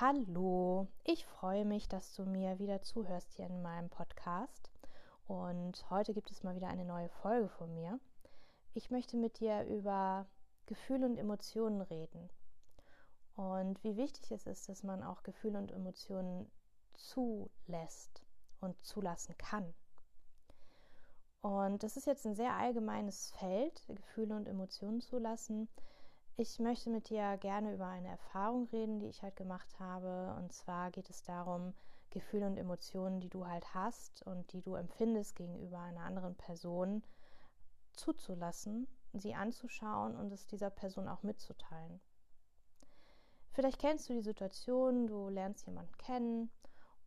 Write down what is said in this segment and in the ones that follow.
Hallo, ich freue mich, dass du mir wieder zuhörst hier in meinem Podcast. Und heute gibt es mal wieder eine neue Folge von mir. Ich möchte mit dir über Gefühle und Emotionen reden. Und wie wichtig es ist, dass man auch Gefühle und Emotionen zulässt und zulassen kann. Und das ist jetzt ein sehr allgemeines Feld, Gefühle und Emotionen zulassen. Ich möchte mit dir gerne über eine Erfahrung reden, die ich halt gemacht habe. Und zwar geht es darum, Gefühle und Emotionen, die du halt hast und die du empfindest gegenüber einer anderen Person, zuzulassen, sie anzuschauen und es dieser Person auch mitzuteilen. Vielleicht kennst du die Situation, du lernst jemanden kennen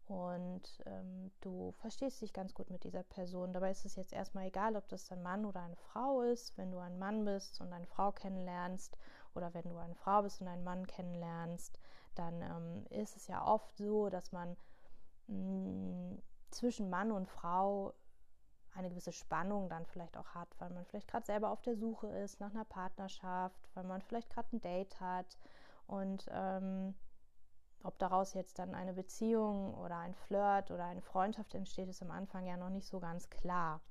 und ähm, du verstehst dich ganz gut mit dieser Person. Dabei ist es jetzt erstmal egal, ob das ein Mann oder eine Frau ist. Wenn du ein Mann bist und eine Frau kennenlernst oder wenn du eine Frau bist und einen Mann kennenlernst, dann ähm, ist es ja oft so, dass man mh, mm, zwischen Mann und Frau eine gewisse Spannung dann vielleicht auch hat, weil man vielleicht gerade selber auf der Suche ist nach einer Partnerschaft, weil man vielleicht gerade ein Date hat und ähm, ob daraus jetzt dann eine Beziehung oder ein Flirt oder eine Freundschaft entsteht, ist am Anfang ja noch nicht so ganz klar.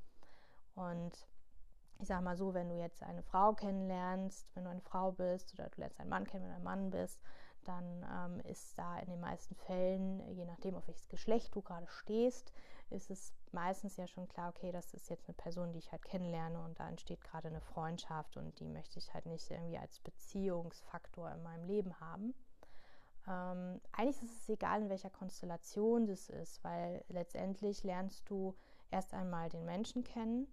Und ich sage mal so, wenn du jetzt eine Frau kennenlernst, wenn du eine Frau bist oder du lernst einen Mann kennen, wenn du ein Mann bist, dann ähm, ist da in den meisten Fällen, je nachdem, auf welches Geschlecht du gerade stehst, ist es meistens ja schon klar, okay, das ist jetzt eine Person, die ich halt kennenlerne und da entsteht gerade eine Freundschaft und die möchte ich halt nicht irgendwie als Beziehungsfaktor in meinem Leben haben. Ähm, eigentlich ist es egal, in welcher Konstellation das ist, weil letztendlich lernst du erst einmal den Menschen kennen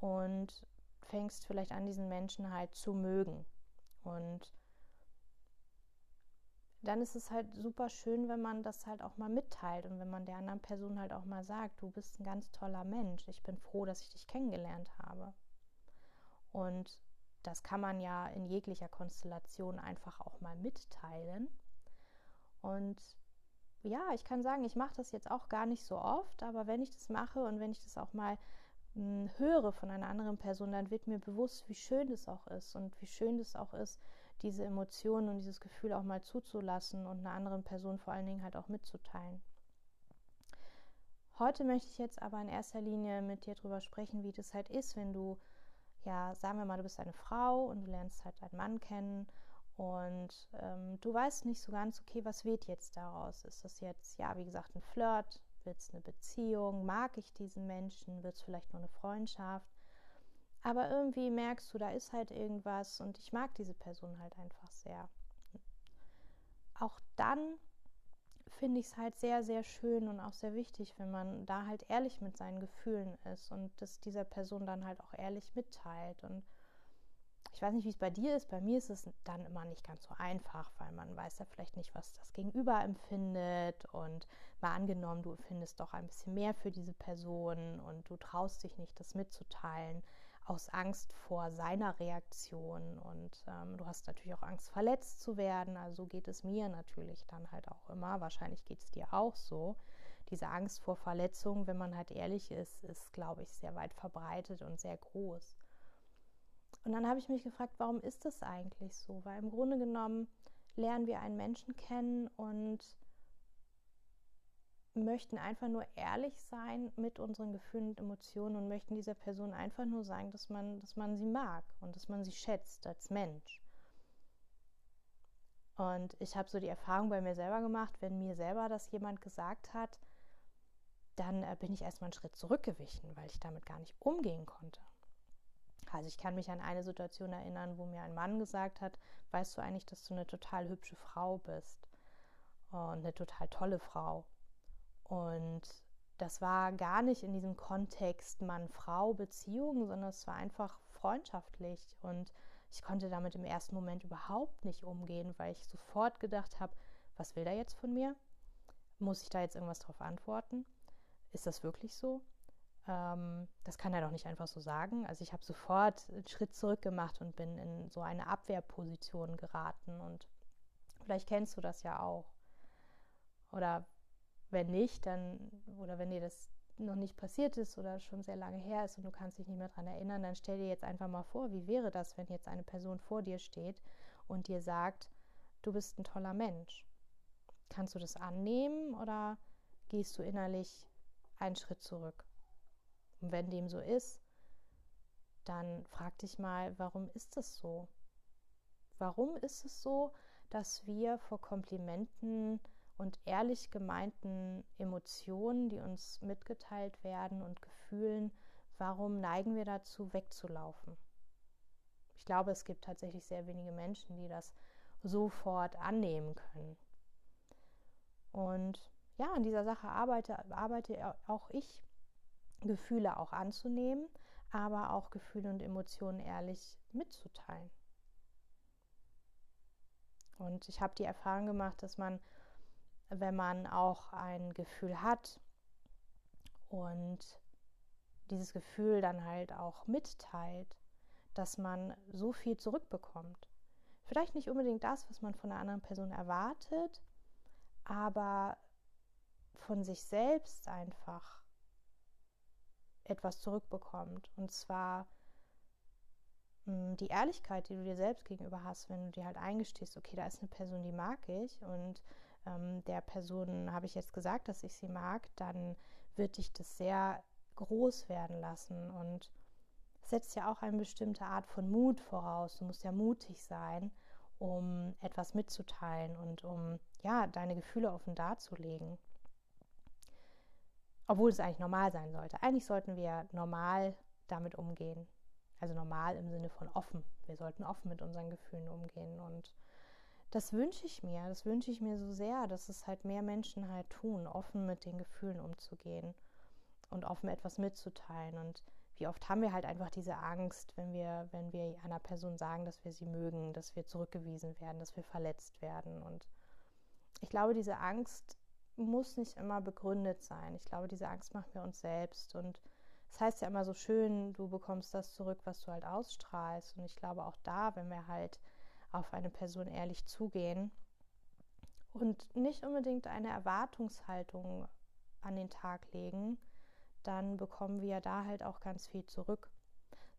und fängst vielleicht an, diesen Menschen halt zu mögen. Und dann ist es halt super schön, wenn man das halt auch mal mitteilt und wenn man der anderen Person halt auch mal sagt, du bist ein ganz toller Mensch, ich bin froh, dass ich dich kennengelernt habe. Und das kann man ja in jeglicher Konstellation einfach auch mal mitteilen. Und ja, ich kann sagen, ich mache das jetzt auch gar nicht so oft, aber wenn ich das mache und wenn ich das auch mal höre von einer anderen Person, dann wird mir bewusst, wie schön das auch ist und wie schön das auch ist, diese Emotionen und dieses Gefühl auch mal zuzulassen und einer anderen Person vor allen Dingen halt auch mitzuteilen. Heute möchte ich jetzt aber in erster Linie mit dir darüber sprechen, wie das halt ist, wenn du, ja, sagen wir mal, du bist eine Frau und du lernst halt einen Mann kennen und ähm, du weißt nicht so ganz, okay, was wird jetzt daraus? Ist das jetzt, ja, wie gesagt, ein Flirt? Wird es eine Beziehung? Mag ich diesen Menschen? Wird es vielleicht nur eine Freundschaft? Aber irgendwie merkst du, da ist halt irgendwas und ich mag diese Person halt einfach sehr. Auch dann finde ich es halt sehr, sehr schön und auch sehr wichtig, wenn man da halt ehrlich mit seinen Gefühlen ist und das dieser Person dann halt auch ehrlich mitteilt und ich weiß nicht, wie es bei dir ist. Bei mir ist es dann immer nicht ganz so einfach, weil man weiß ja vielleicht nicht, was das Gegenüber empfindet. Und mal angenommen, du empfindest doch ein bisschen mehr für diese Person und du traust dich nicht, das mitzuteilen, aus Angst vor seiner Reaktion. Und ähm, du hast natürlich auch Angst, verletzt zu werden. Also geht es mir natürlich dann halt auch immer. Wahrscheinlich geht es dir auch so. Diese Angst vor Verletzung, wenn man halt ehrlich ist, ist, glaube ich, sehr weit verbreitet und sehr groß. Und dann habe ich mich gefragt, warum ist das eigentlich so? Weil im Grunde genommen lernen wir einen Menschen kennen und möchten einfach nur ehrlich sein mit unseren Gefühlen und Emotionen und möchten dieser Person einfach nur sagen, dass man, dass man sie mag und dass man sie schätzt als Mensch. Und ich habe so die Erfahrung bei mir selber gemacht, wenn mir selber das jemand gesagt hat, dann äh, bin ich erstmal einen Schritt zurückgewichen, weil ich damit gar nicht umgehen konnte. Also ich kann mich an eine Situation erinnern, wo mir ein Mann gesagt hat, weißt du eigentlich, dass du eine total hübsche Frau bist und eine total tolle Frau. Und das war gar nicht in diesem Kontext Mann-Frau-Beziehung, sondern es war einfach freundschaftlich. Und ich konnte damit im ersten Moment überhaupt nicht umgehen, weil ich sofort gedacht habe, was will der jetzt von mir? Muss ich da jetzt irgendwas drauf antworten? Ist das wirklich so? Ähm, das kann er doch nicht einfach so sagen. Also ich habe sofort einen Schritt zurück gemacht und bin in so eine Abwehrposition geraten. Und vielleicht kennst du das ja auch. Oder wenn nicht, dann, oder wenn dir das noch nicht passiert ist oder schon sehr lange her ist und du kannst dich nicht mehr daran erinnern, dann stell dir jetzt einfach mal vor, wie wäre das, wenn jetzt eine Person vor dir steht und dir sagt, du bist ein toller Mensch. Kannst du das annehmen oder gehst du innerlich einen Schritt zurück? Und wenn dem so ist, dann frag dich mal, warum ist es so? Warum ist es so, dass wir vor Komplimenten und ehrlich gemeinten Emotionen, die uns mitgeteilt werden und Gefühlen, warum neigen wir dazu, wegzulaufen? Ich glaube, es gibt tatsächlich sehr wenige Menschen, die das sofort annehmen können. Und ja, an dieser Sache arbeite, arbeite auch ich, Gefühle auch anzunehmen, aber auch Gefühle und Emotionen ehrlich mitzuteilen. Und ich habe die Erfahrung gemacht, dass man, wenn man auch ein Gefühl hat und dieses Gefühl dann halt auch mitteilt, dass man so viel zurückbekommt. Vielleicht nicht unbedingt das, was man von einer anderen Person erwartet, aber von sich selbst einfach etwas zurückbekommt. Und zwar hm, die Ehrlichkeit, die du dir selbst gegenüber hast, wenn du dir halt eingestehst, okay, da ist eine Person, die mag ich und ähm, der Person habe ich jetzt gesagt, dass ich sie mag, dann wird dich das sehr groß werden lassen und setzt ja auch eine bestimmte Art von Mut voraus. Du musst ja mutig sein, um etwas mitzuteilen und um ja deine Gefühle offen darzulegen. Obwohl es eigentlich normal sein sollte. Eigentlich sollten wir normal damit umgehen. Also normal im Sinne von offen. Wir sollten offen mit unseren Gefühlen umgehen. Und das wünsche ich mir. Das wünsche ich mir so sehr, dass es halt mehr Menschen halt tun, offen mit den Gefühlen umzugehen und offen etwas mitzuteilen. Und wie oft haben wir halt einfach diese Angst, wenn wir, wenn wir einer Person sagen, dass wir sie mögen, dass wir zurückgewiesen werden, dass wir verletzt werden. Und ich glaube, diese Angst muss nicht immer begründet sein. Ich glaube, diese Angst machen wir uns selbst. Und es das heißt ja immer so schön, du bekommst das zurück, was du halt ausstrahlst. Und ich glaube auch da, wenn wir halt auf eine Person ehrlich zugehen und nicht unbedingt eine Erwartungshaltung an den Tag legen, dann bekommen wir da halt auch ganz viel zurück.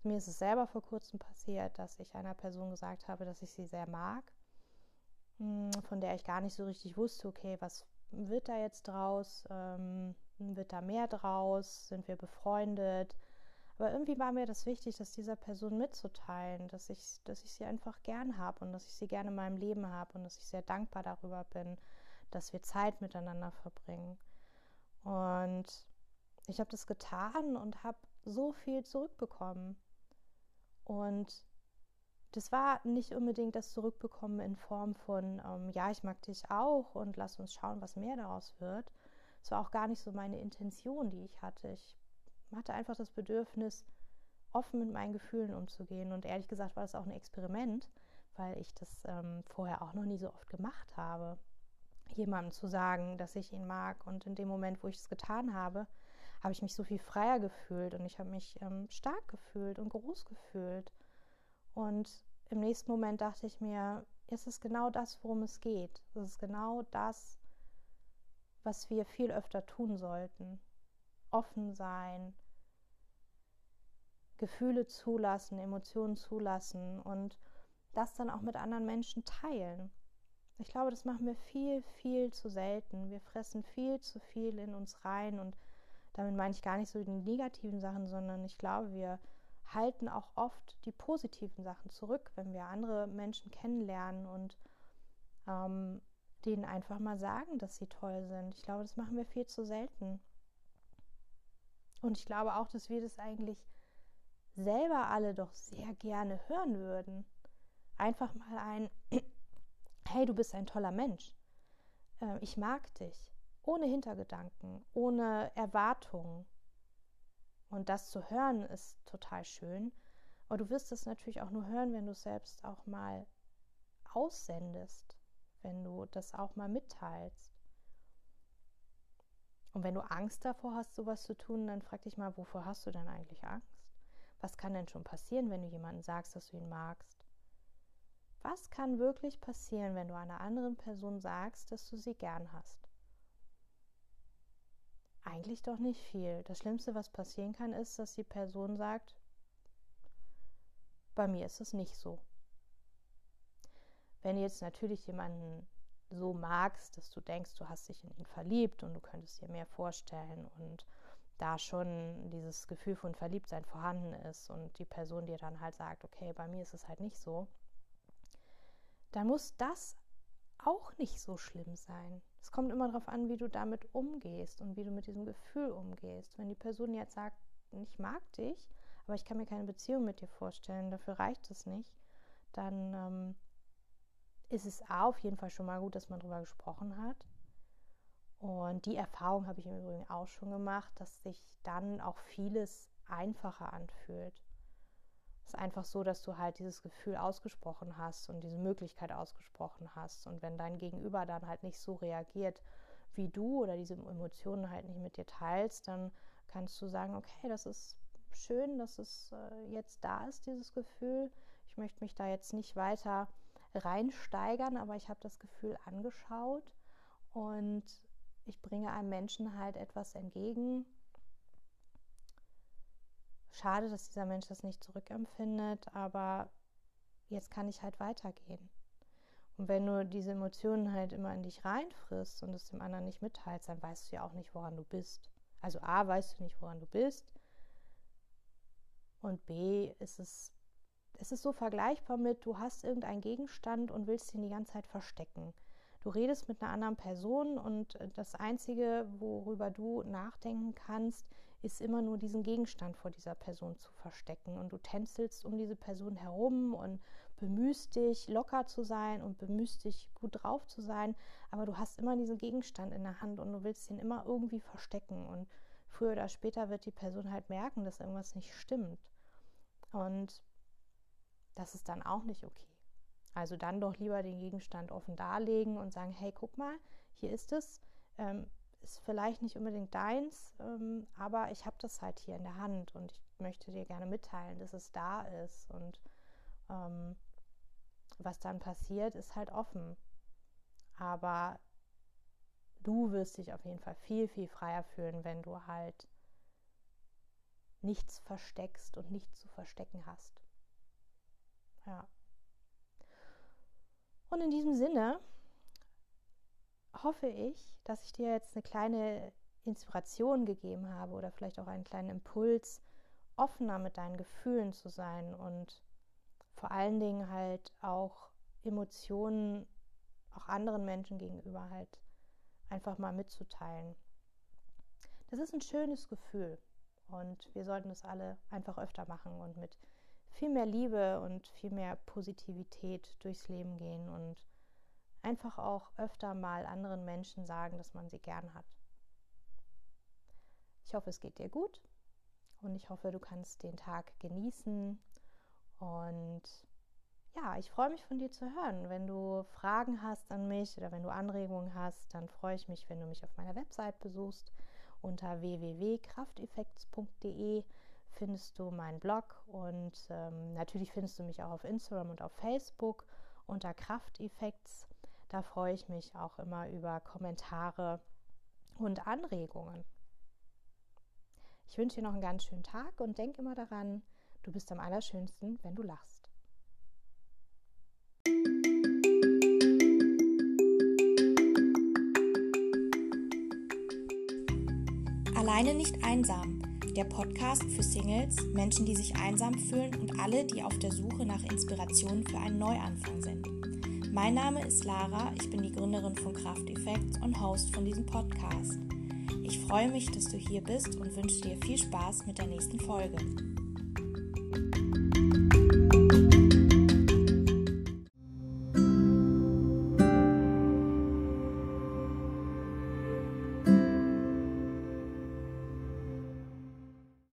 Mir ist es selber vor kurzem passiert, dass ich einer Person gesagt habe, dass ich sie sehr mag, hm, von der ich gar nicht so richtig wusste, okay, was wird da jetzt draus? Ähm, wird da mehr draus? Sind wir befreundet? Aber irgendwie war mir das wichtig, das dieser Person mitzuteilen, dass ich, dass ich sie einfach gern habe und dass ich sie gerne in meinem Leben habe und dass ich sehr dankbar darüber bin, dass wir Zeit miteinander verbringen. Und ich habe das getan und habe so viel zurückbekommen. Und das war nicht unbedingt das Zurückbekommen in Form von, ähm, ja, ich mag dich auch und lass uns schauen, was mehr daraus wird. Es war auch gar nicht so meine Intention, die ich hatte. Ich hatte einfach das Bedürfnis, offen mit meinen Gefühlen umzugehen. Und ehrlich gesagt war das auch ein Experiment, weil ich das ähm, vorher auch noch nie so oft gemacht habe. Jemandem zu sagen, dass ich ihn mag. Und in dem Moment, wo ich es getan habe, habe ich mich so viel freier gefühlt und ich habe mich ähm, stark gefühlt und groß gefühlt. Und im nächsten Moment dachte ich mir, es ist genau das, worum es geht. Es ist genau das, was wir viel öfter tun sollten. Offen sein, Gefühle zulassen, Emotionen zulassen und das dann auch mit anderen Menschen teilen. Ich glaube, das machen wir viel, viel zu selten. Wir fressen viel zu viel in uns rein und damit meine ich gar nicht so die negativen Sachen, sondern ich glaube, wir halten auch oft die positiven Sachen zurück, wenn wir andere Menschen kennenlernen und ähm, denen einfach mal sagen, dass sie toll sind. Ich glaube, das machen wir viel zu selten. Und ich glaube auch, dass wir das eigentlich selber alle doch sehr gerne hören würden. Einfach mal ein, hey, du bist ein toller Mensch. Äh, ich mag dich. Ohne Hintergedanken, ohne Erwartungen. Und das zu hören ist total schön. Aber du wirst es natürlich auch nur hören, wenn du es selbst auch mal aussendest, wenn du das auch mal mitteilst. Und wenn du Angst davor hast, sowas zu tun, dann frag dich mal, wovor hast du denn eigentlich Angst? Was kann denn schon passieren, wenn du jemanden sagst, dass du ihn magst? Was kann wirklich passieren, wenn du einer anderen Person sagst, dass du sie gern hast? Eigentlich doch nicht viel. Das Schlimmste, was passieren kann, ist, dass die Person sagt, bei mir ist es nicht so. Wenn du jetzt natürlich jemanden so magst, dass du denkst, du hast dich in ihn verliebt und du könntest dir mehr vorstellen und da schon dieses Gefühl von Verliebtsein vorhanden ist und die Person dir dann halt sagt, okay, bei mir ist es halt nicht so, dann muss das auch nicht so schlimm sein. Es kommt immer darauf an, wie du damit umgehst und wie du mit diesem Gefühl umgehst. Wenn die Person jetzt sagt, ich mag dich, aber ich kann mir keine Beziehung mit dir vorstellen, dafür reicht es nicht, dann ähm, ist es A, auf jeden Fall schon mal gut, dass man darüber gesprochen hat. Und die Erfahrung habe ich im Übrigen auch schon gemacht, dass sich dann auch vieles einfacher anfühlt. Ist einfach so, dass du halt dieses Gefühl ausgesprochen hast und diese Möglichkeit ausgesprochen hast. Und wenn dein Gegenüber dann halt nicht so reagiert wie du oder diese Emotionen halt nicht mit dir teilst, dann kannst du sagen, okay, das ist schön, dass es äh, jetzt da ist, dieses Gefühl. Ich möchte mich da jetzt nicht weiter reinsteigern, aber ich habe das Gefühl angeschaut und ich bringe einem Menschen halt etwas entgegen. Schade, dass dieser Mensch das nicht zurückempfindet, aber jetzt kann ich halt weitergehen. Und wenn du diese Emotionen halt immer in dich reinfrisst und es dem anderen nicht mitteilst, dann weißt du ja auch nicht, woran du bist. Also A, weißt du nicht, woran du bist. Und B, ist es ist so vergleichbar mit, du hast irgendeinen Gegenstand und willst ihn die ganze Zeit verstecken. Du redest mit einer anderen Person und äh, das Einzige, worüber du nachdenken kannst, ist immer nur diesen Gegenstand vor dieser Person zu verstecken. Und du tänzelst um diese Person herum und bemühst dich, locker zu sein und bemühst dich, gut drauf zu sein. Aber du hast immer diesen Gegenstand in der Hand und du willst ihn immer irgendwie verstecken. Und früher oder später wird die Person halt merken, dass irgendwas nicht stimmt. Und das ist dann auch nicht okay. Also dann doch lieber den Gegenstand offen darlegen und sagen, hey, guck mal, hier ist es. Ähm, ist vielleicht nicht unbedingt deins, ähm, aber ich habe das halt hier in der Hand und ich möchte dir gerne mitteilen, dass es da ist. Und ähm, was dann passiert, ist halt offen. Aber du wirst dich auf jeden Fall viel, viel freier fühlen, wenn du halt nichts versteckst und nichts zu verstecken hast. Ja. Und in diesem Sinne hoffe ich, dass ich dir jetzt eine kleine Inspiration gegeben habe oder vielleicht auch einen kleinen Impuls, offener mit deinen Gefühlen zu sein und vor allen Dingen halt auch Emotionen auch anderen Menschen gegenüber halt einfach mal mitzuteilen. Das ist ein schönes Gefühl und wir sollten es alle einfach öfter machen und mit viel mehr Liebe und viel mehr Positivität durchs Leben gehen und einfach auch öfter mal anderen Menschen sagen, dass man sie gern hat. Ich hoffe, es geht dir gut und ich hoffe, du kannst den Tag genießen und ja, ich freue mich von dir zu hören. Wenn du Fragen hast an mich oder wenn du Anregungen hast, dann freue ich mich, wenn du mich auf meiner Website besuchst unter www.krafteffekts.de findest du meinen Blog und ähm, natürlich findest du mich auch auf Instagram und auf Facebook unter Krafteffekts. Da freue ich mich auch immer über Kommentare und Anregungen. Ich wünsche dir noch einen ganz schönen Tag und denk immer daran, du bist am allerschönsten, wenn du lachst. Alleine nicht einsam der Podcast für Singles, Menschen, die sich einsam fühlen und alle, die auf der Suche nach Inspiration für einen Neuanfang sind. Mein Name ist Lara, ich bin die Gründerin von Kraft Effects und Host von diesem Podcast. Ich freue mich, dass du hier bist und wünsche dir viel Spaß mit der nächsten Folge.